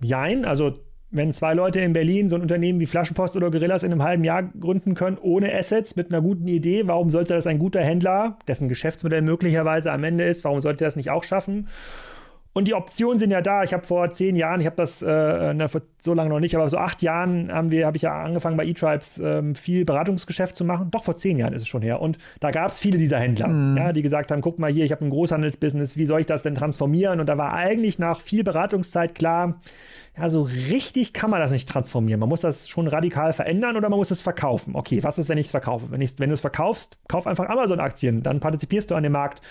Jein, also wenn zwei Leute in Berlin so ein Unternehmen wie Flaschenpost oder Gorillas in einem halben Jahr gründen können, ohne Assets, mit einer guten Idee, warum sollte das ein guter Händler, dessen Geschäftsmodell möglicherweise am Ende ist, warum sollte er das nicht auch schaffen? Und die Optionen sind ja da. Ich habe vor zehn Jahren, ich habe das äh, na, vor so lange noch nicht, aber so acht Jahren haben wir, habe ich ja angefangen bei eTribes ähm, viel Beratungsgeschäft zu machen. Doch vor zehn Jahren ist es schon her. Und da gab es viele dieser Händler, mhm. ja, die gesagt haben: Guck mal hier, ich habe ein Großhandelsbusiness. Wie soll ich das denn transformieren? Und da war eigentlich nach viel Beratungszeit klar, ja, so richtig kann man das nicht transformieren. Man muss das schon radikal verändern oder man muss es verkaufen. Okay, was ist, wenn ich es verkaufe? Wenn, wenn du es verkaufst, kauf einfach Amazon-Aktien, dann partizipierst du an dem Markt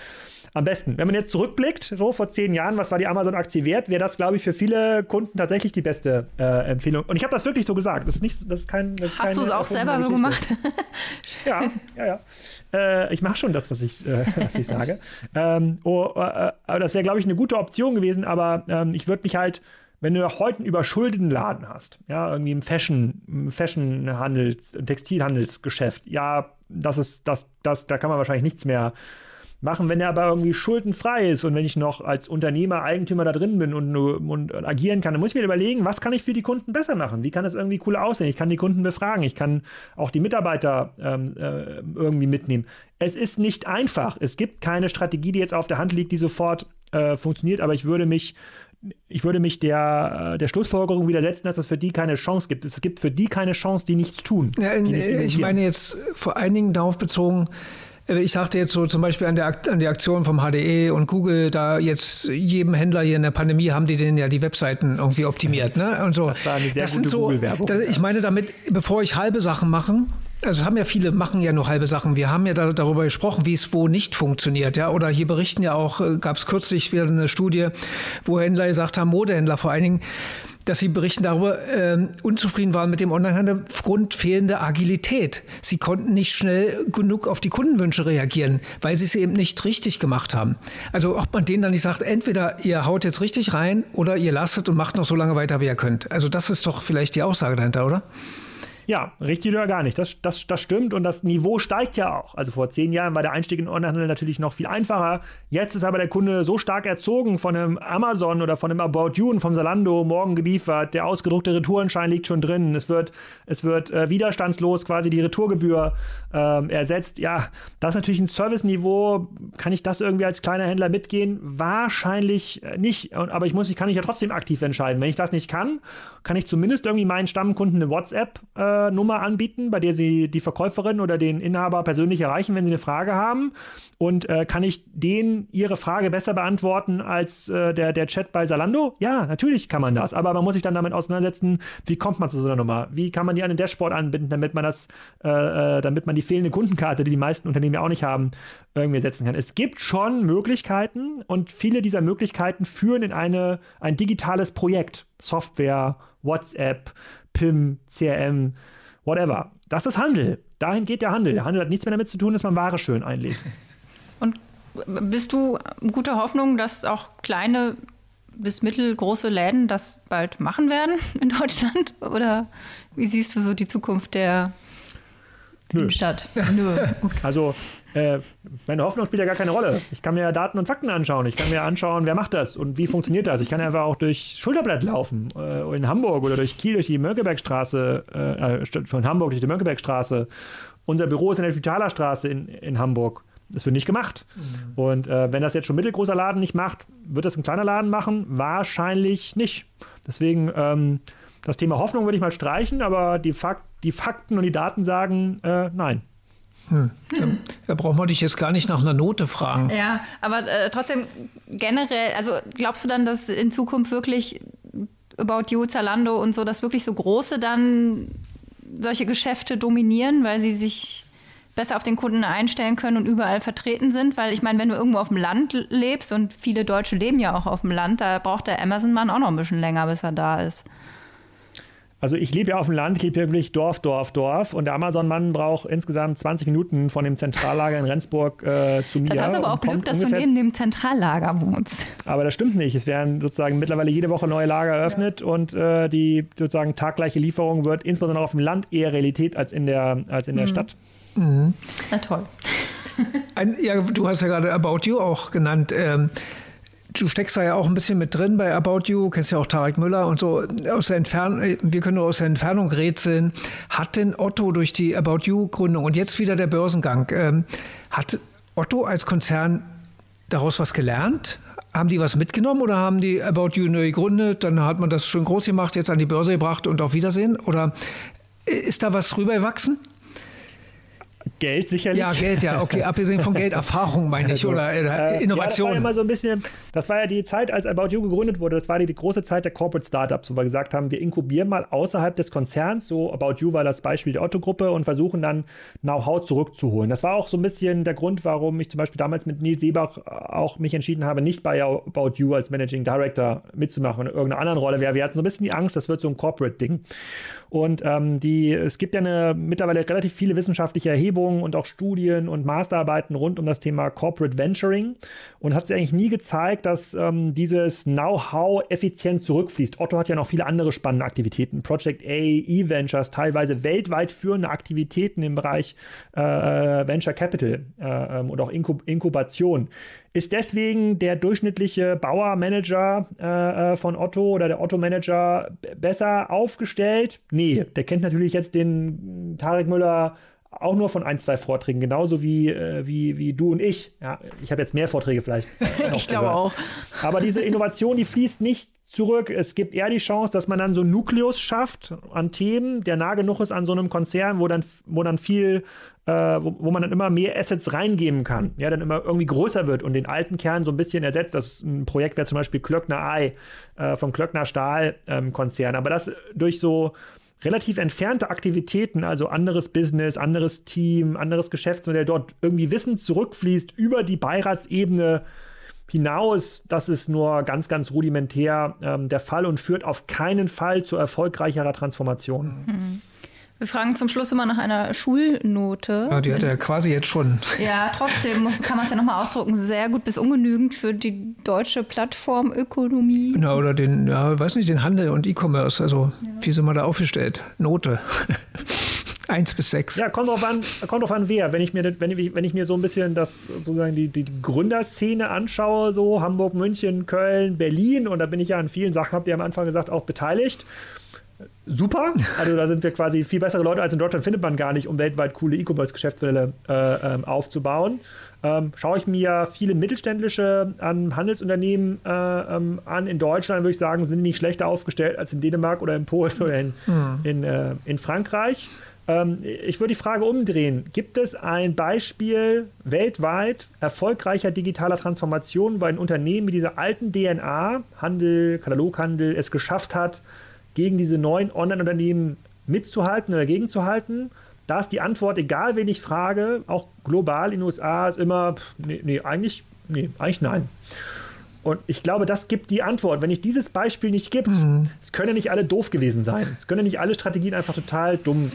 am besten. Wenn man jetzt zurückblickt, so vor zehn Jahren, was war die Amazon-Aktie wert, wäre das, glaube ich, für viele Kunden tatsächlich die beste äh, Empfehlung. Und ich habe das wirklich so gesagt. Das ist nicht, das ist kein. Das ist Hast du es auch selber so gemacht? ja, ja, ja. Äh, ich mache schon das, was ich, äh, was ich sage. ähm, oh, äh, äh, das wäre, glaube ich, eine gute Option gewesen, aber ähm, ich würde mich halt wenn du heute einen überschuldeten Laden hast, ja, irgendwie im Fashion, im Fashionhandels, Textilhandelsgeschäft, ja, das ist, das, das, da kann man wahrscheinlich nichts mehr machen, wenn er aber irgendwie schuldenfrei ist und wenn ich noch als Unternehmer, Eigentümer da drin bin und, und, und, agieren kann, dann muss ich mir überlegen, was kann ich für die Kunden besser machen? Wie kann das irgendwie cool aussehen? Ich kann die Kunden befragen, ich kann auch die Mitarbeiter ähm, äh, irgendwie mitnehmen. Es ist nicht einfach. Es gibt keine Strategie, die jetzt auf der Hand liegt, die sofort äh, funktioniert, aber ich würde mich ich würde mich der, äh, der Schlussfolgerung widersetzen, dass es für die keine Chance gibt. Es gibt für die keine Chance, die nichts tun. Ja, ich meine jetzt vor allen Dingen darauf bezogen, äh, ich sagte jetzt so zum Beispiel an, der, an die Aktion vom HDE und Google, da jetzt jedem Händler hier in der Pandemie haben die denen ja die Webseiten irgendwie optimiert. Ne? Und so. Das war eine sehr das gute so, Google-Werbung. Ich meine damit, bevor ich halbe Sachen mache, also haben ja viele, machen ja nur halbe Sachen. Wir haben ja da, darüber gesprochen, wie es wo nicht funktioniert. Ja? Oder hier berichten ja auch, äh, gab es kürzlich wieder eine Studie, wo Händler gesagt haben, Modehändler vor allen Dingen, dass sie berichten darüber, äh, unzufrieden waren mit dem Onlinehandel aufgrund fehlender Agilität. Sie konnten nicht schnell genug auf die Kundenwünsche reagieren, weil sie es eben nicht richtig gemacht haben. Also ob man denen dann nicht sagt, entweder ihr haut jetzt richtig rein oder ihr lasst und macht noch so lange weiter, wie ihr könnt. Also das ist doch vielleicht die Aussage dahinter, oder? Ja, richtig oder gar nicht. Das, das, das stimmt und das Niveau steigt ja auch. Also vor zehn Jahren war der Einstieg in Onlinehandel natürlich noch viel einfacher. Jetzt ist aber der Kunde so stark erzogen von einem Amazon oder von einem About You und vom Salando morgen geliefert. Der ausgedruckte Retourenschein liegt schon drin. Es wird, es wird äh, widerstandslos quasi die Retourgebühr ähm, ersetzt. Ja, das ist natürlich ein Serviceniveau. Kann ich das irgendwie als kleiner Händler mitgehen? Wahrscheinlich äh, nicht. Aber ich muss, ich kann mich ja trotzdem aktiv entscheiden. Wenn ich das nicht kann, kann ich zumindest irgendwie meinen Stammkunden eine WhatsApp äh, Nummer anbieten, bei der Sie die Verkäuferin oder den Inhaber persönlich erreichen, wenn Sie eine Frage haben. Und äh, kann ich denen Ihre Frage besser beantworten als äh, der, der Chat bei Salando? Ja, natürlich kann man das. Aber man muss sich dann damit auseinandersetzen, wie kommt man zu so einer Nummer? Wie kann man die an den Dashboard anbinden, damit man das, äh, äh damit man die fehlende Kundenkarte, die die meisten Unternehmen ja auch nicht haben, irgendwie setzen kann. Es gibt schon Möglichkeiten und viele dieser Möglichkeiten führen in eine, ein digitales Projekt. Software, WhatsApp, PIM, CRM, whatever. Das ist Handel. Dahin geht der Handel. Der Handel hat nichts mehr damit zu tun, dass man Ware schön einlegt. Und bist du guter Hoffnung, dass auch kleine bis mittelgroße Läden das bald machen werden in Deutschland? Oder wie siehst du so die Zukunft der Nö. Stadt? Nö. Okay. Also äh, meine Hoffnung spielt ja gar keine Rolle. Ich kann mir Daten und Fakten anschauen. Ich kann mir anschauen, wer macht das und wie funktioniert das. Ich kann einfach auch durch Schulterblatt laufen äh, in Hamburg oder durch Kiel durch die Mönckebergstraße, äh, äh von Hamburg durch die Mönckebergstraße. Unser Büro ist in der Spitaler Straße in, in Hamburg. Das wird nicht gemacht. Mhm. Und äh, wenn das jetzt schon mittelgroßer Laden nicht macht, wird das ein kleiner Laden machen? Wahrscheinlich nicht. Deswegen ähm, das Thema Hoffnung würde ich mal streichen, aber die, Fak die Fakten und die Daten sagen äh, nein. Hm. Da, da braucht man dich jetzt gar nicht nach einer Note fragen. Ja, aber äh, trotzdem generell, also glaubst du dann, dass in Zukunft wirklich About You, Zalando und so, dass wirklich so große dann solche Geschäfte dominieren, weil sie sich besser auf den Kunden einstellen können und überall vertreten sind? Weil ich meine, wenn du irgendwo auf dem Land lebst und viele Deutsche leben ja auch auf dem Land, da braucht der Amazon-Mann auch noch ein bisschen länger, bis er da ist. Also ich lebe ja auf dem Land, ich lebe wirklich Dorf, Dorf, Dorf und der Amazon-Mann braucht insgesamt 20 Minuten von dem Zentrallager in Rendsburg äh, zu mir. Dann hast du aber auch Glück, dass du neben dem Zentrallager wohnst. Aber das stimmt nicht. Es werden sozusagen mittlerweile jede Woche neue Lager eröffnet ja. und äh, die sozusagen taggleiche Lieferung wird insbesondere auf dem Land eher Realität als in der, als in der mhm. Stadt. Mhm. Na toll. Ein, ja, du hast ja gerade About You auch genannt. Ähm, du steckst da ja auch ein bisschen mit drin bei About You, kennst ja auch Tarek Müller und so. Aus der Entfernung, wir können nur aus der Entfernung rätseln. Hat denn Otto durch die About You-Gründung und jetzt wieder der Börsengang, ähm, hat Otto als Konzern daraus was gelernt? Haben die was mitgenommen oder haben die About You neu gegründet? Dann hat man das schön groß gemacht, jetzt an die Börse gebracht und auf Wiedersehen? Oder ist da was rübergewachsen? Geld sicherlich. Ja, Geld, ja, okay, abgesehen von Geld, Erfahrung meine ich, also, oder äh, Innovation. Ja, das war ja so ein bisschen, das war ja die Zeit, als About You gegründet wurde, das war die, die große Zeit der Corporate Startups, wo wir gesagt haben, wir inkubieren mal außerhalb des Konzerns, so About You war das Beispiel der Otto-Gruppe und versuchen dann Know-how zurückzuholen. Das war auch so ein bisschen der Grund, warum ich zum Beispiel damals mit Nils Seebach auch mich entschieden habe, nicht bei About You als Managing Director mitzumachen in irgendeiner anderen Rolle. Wir, wir hatten so ein bisschen die Angst, das wird so ein Corporate-Ding. Und ähm, die, es gibt ja eine, mittlerweile relativ viele wissenschaftliche Erhebungen, Bestrebungen und auch Studien und Masterarbeiten rund um das Thema Corporate Venturing und hat sich eigentlich nie gezeigt, dass ähm, dieses Know-how effizient zurückfließt. Otto hat ja noch viele andere spannende Aktivitäten. Project A, E-Ventures, teilweise weltweit führende Aktivitäten im Bereich äh, äh Venture Capital äh, ähm, und auch Inkub Inkubation. Ist deswegen der durchschnittliche Bauer-Manager äh, äh, von Otto oder der Otto-Manager besser aufgestellt? Nee, der kennt natürlich jetzt den Tarek Müller auch nur von ein, zwei Vorträgen, genauso wie, äh, wie, wie du und ich. Ja, ich habe jetzt mehr Vorträge vielleicht. Ich glaube auch. Aber diese Innovation, die fließt nicht zurück. Es gibt eher die Chance, dass man dann so einen Nukleus schafft an Themen, der nah genug ist an so einem Konzern, wo dann, wo dann viel äh, wo, wo, man dann immer mehr Assets reingeben kann, ja, dann immer irgendwie größer wird und den alten Kern so ein bisschen ersetzt. Das ein Projekt wäre zum Beispiel Klöckner Ei äh, vom Klöckner Stahl-Konzern. Ähm, Aber das durch so relativ entfernte Aktivitäten, also anderes Business, anderes Team, anderes Geschäftsmodell, dort irgendwie Wissen zurückfließt über die Beiratsebene hinaus, das ist nur ganz, ganz rudimentär ähm, der Fall und führt auf keinen Fall zu erfolgreicherer Transformation. Mhm. Wir fragen zum Schluss immer nach einer Schulnote. Ja, die hat er quasi jetzt schon. Ja, trotzdem kann man es ja nochmal ausdrucken. Sehr gut bis ungenügend für die deutsche Plattformökonomie. Na, oder den, ja, weiß nicht, den Handel und E-Commerce. Also, ja. wie sind wir da aufgestellt? Note. Eins bis sechs. Ja, kommt drauf an, kommt drauf an wer. Wenn ich mir, wenn ich, wenn ich mir so ein bisschen das, sozusagen die, die Gründerszene anschaue, so Hamburg, München, Köln, Berlin, und da bin ich ja an vielen Sachen, habt ihr am Anfang gesagt, auch beteiligt super. Also da sind wir quasi viel bessere Leute als in Deutschland findet man gar nicht, um weltweit coole E-Commerce-Geschäftsmodelle äh, ähm, aufzubauen. Ähm, schaue ich mir viele mittelständische ähm, Handelsunternehmen äh, ähm, an in Deutschland, würde ich sagen, sind die nicht schlechter aufgestellt als in Dänemark oder in Polen oder in, mhm. in, äh, in Frankreich. Ähm, ich würde die Frage umdrehen. Gibt es ein Beispiel weltweit erfolgreicher digitaler Transformation, weil ein Unternehmen mit dieser alten DNA, Handel, Kataloghandel, es geschafft hat, gegen diese neuen Online-Unternehmen mitzuhalten oder gegenzuhalten? Da ist die Antwort, egal wen ich frage, auch global in den USA, ist immer, nee, nee, eigentlich, nee, eigentlich nein. Und ich glaube, das gibt die Antwort. Wenn ich dieses Beispiel nicht gibt, mhm. es können ja nicht alle doof gewesen sein. Es können ja nicht alle Strategien einfach total dumm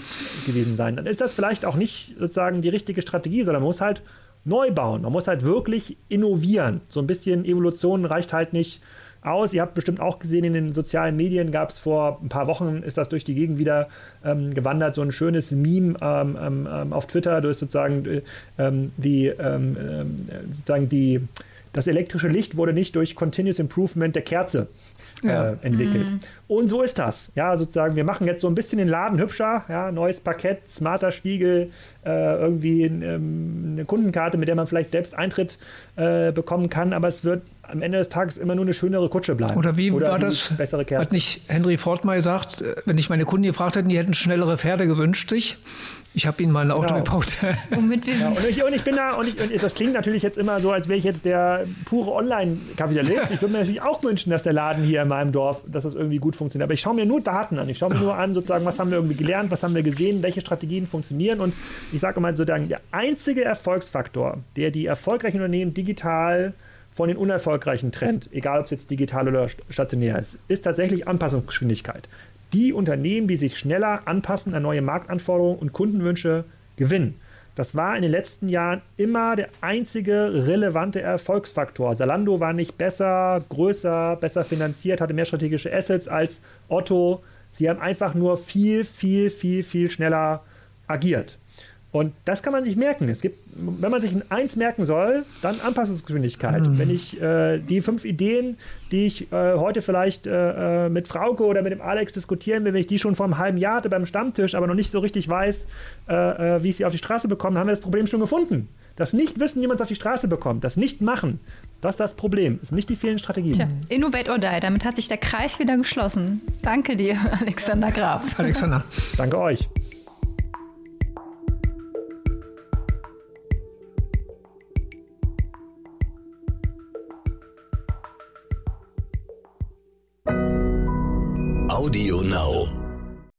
gewesen sein. Dann ist das vielleicht auch nicht sozusagen die richtige Strategie, sondern man muss halt neu bauen. Man muss halt wirklich innovieren. So ein bisschen Evolution reicht halt nicht aus. Ihr habt bestimmt auch gesehen, in den sozialen Medien gab es vor ein paar Wochen, ist das durch die Gegend wieder ähm, gewandert, so ein schönes Meme ähm, ähm, ähm auf Twitter, durch sozusagen äh, ähm, die, sozusagen die, das elektrische Licht wurde nicht durch Continuous Improvement der Kerze ja. äh, entwickelt. Mhm. Und so ist das. Ja, sozusagen, wir machen jetzt so ein bisschen den Laden hübscher, ja, neues Parkett, smarter Spiegel, äh, irgendwie ähm, eine Kundenkarte, mit der man vielleicht selbst Eintritt äh, bekommen kann, aber es wird am Ende des Tages immer nur eine schönere Kutsche bleiben. Oder wie Oder war das? Bessere Kerze. Hat nicht Henry Ford mal gesagt, äh, wenn ich meine Kunden gefragt hätte, die hätten schnellere Pferde gewünscht sich? Ich habe Ihnen mal ein Auto genau. gebaut. Womit wir ja, und, ich, und ich bin da, und, ich, und das klingt natürlich jetzt immer so, als wäre ich jetzt der pure Online-Kapitalist. Ich würde mir natürlich auch wünschen, dass der Laden hier in meinem Dorf, dass das irgendwie gut funktioniert. Aber ich schaue mir nur Daten an. Ich schaue mir nur an, sozusagen, was haben wir irgendwie gelernt, was haben wir gesehen, welche Strategien funktionieren. Und ich sage mal sozusagen, der einzige Erfolgsfaktor, der die erfolgreichen Unternehmen digital von den unerfolgreichen trennt, egal ob es jetzt digital oder stationär ist, ist tatsächlich Anpassungsgeschwindigkeit die Unternehmen, die sich schneller anpassen an neue Marktanforderungen und Kundenwünsche, gewinnen. Das war in den letzten Jahren immer der einzige relevante Erfolgsfaktor. Salando war nicht besser, größer, besser finanziert, hatte mehr strategische Assets als Otto. Sie haben einfach nur viel, viel, viel, viel schneller agiert. Und das kann man sich merken. Es gibt, wenn man sich eins merken soll, dann Anpassungsgeschwindigkeit. Mhm. Wenn ich äh, die fünf Ideen, die ich äh, heute vielleicht äh, äh, mit Frauke oder mit dem Alex diskutieren will, wenn ich die schon vor einem halben Jahr hatte beim Stammtisch, aber noch nicht so richtig weiß, äh, äh, wie ich sie auf die Straße bekomme, haben wir das Problem schon gefunden. Das Nicht-Wissen, wie man es auf die Straße bekommt, das Nicht-Machen, das ist das Problem. Das ist nicht die fehlenden Strategien. Tja, innovate or die. Damit hat sich der Kreis wieder geschlossen. Danke dir, Alexander Graf. Alexander. Danke euch. Audio Now.